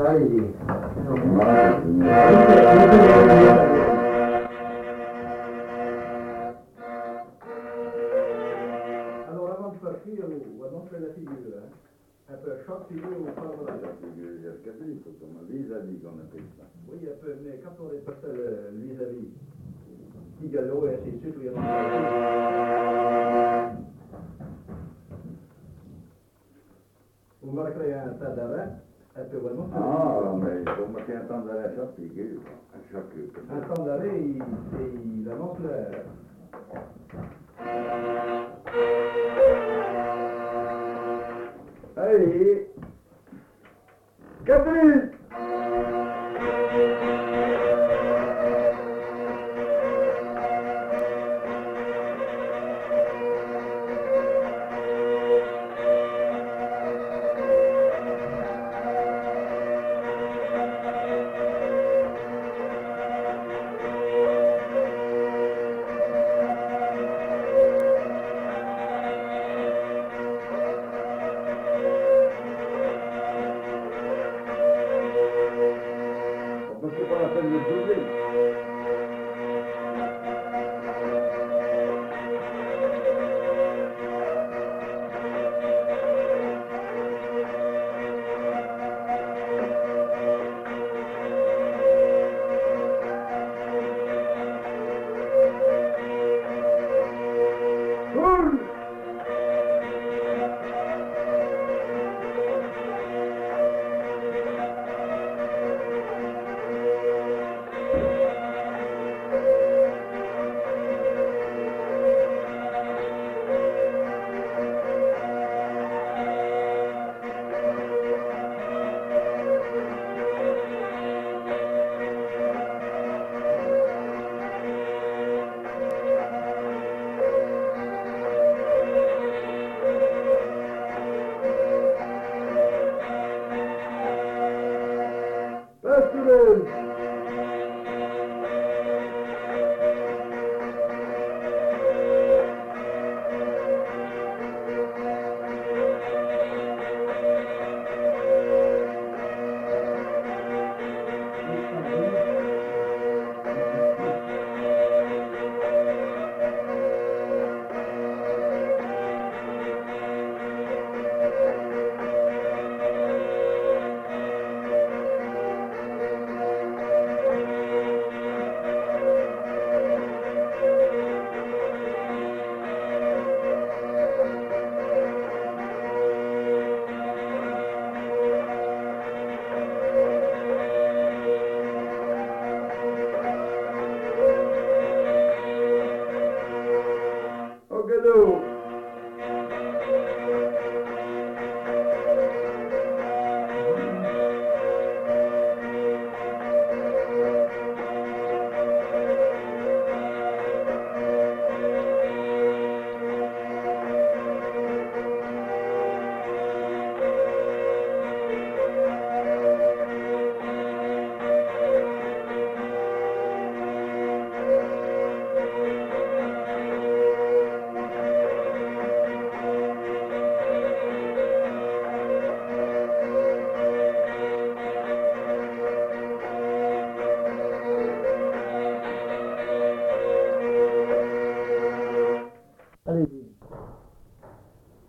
Alors avant de partir, on va montrer la figure. Hein. Un peu choc figure ou pas voilà. La figure, il y a capito, insomma, vis-à-vis qu'on appelle ça. Oui, un peu, mais quand on est passé le vis-à-vis, petit galop et ainsi de suite, on a Vous marquerez un tas d'arrêt, un peu vraiment. Ah, mais insomma, che attendere a chaque figure, a chaque... Un temps d'arrêt, il, il le... Allez Capri President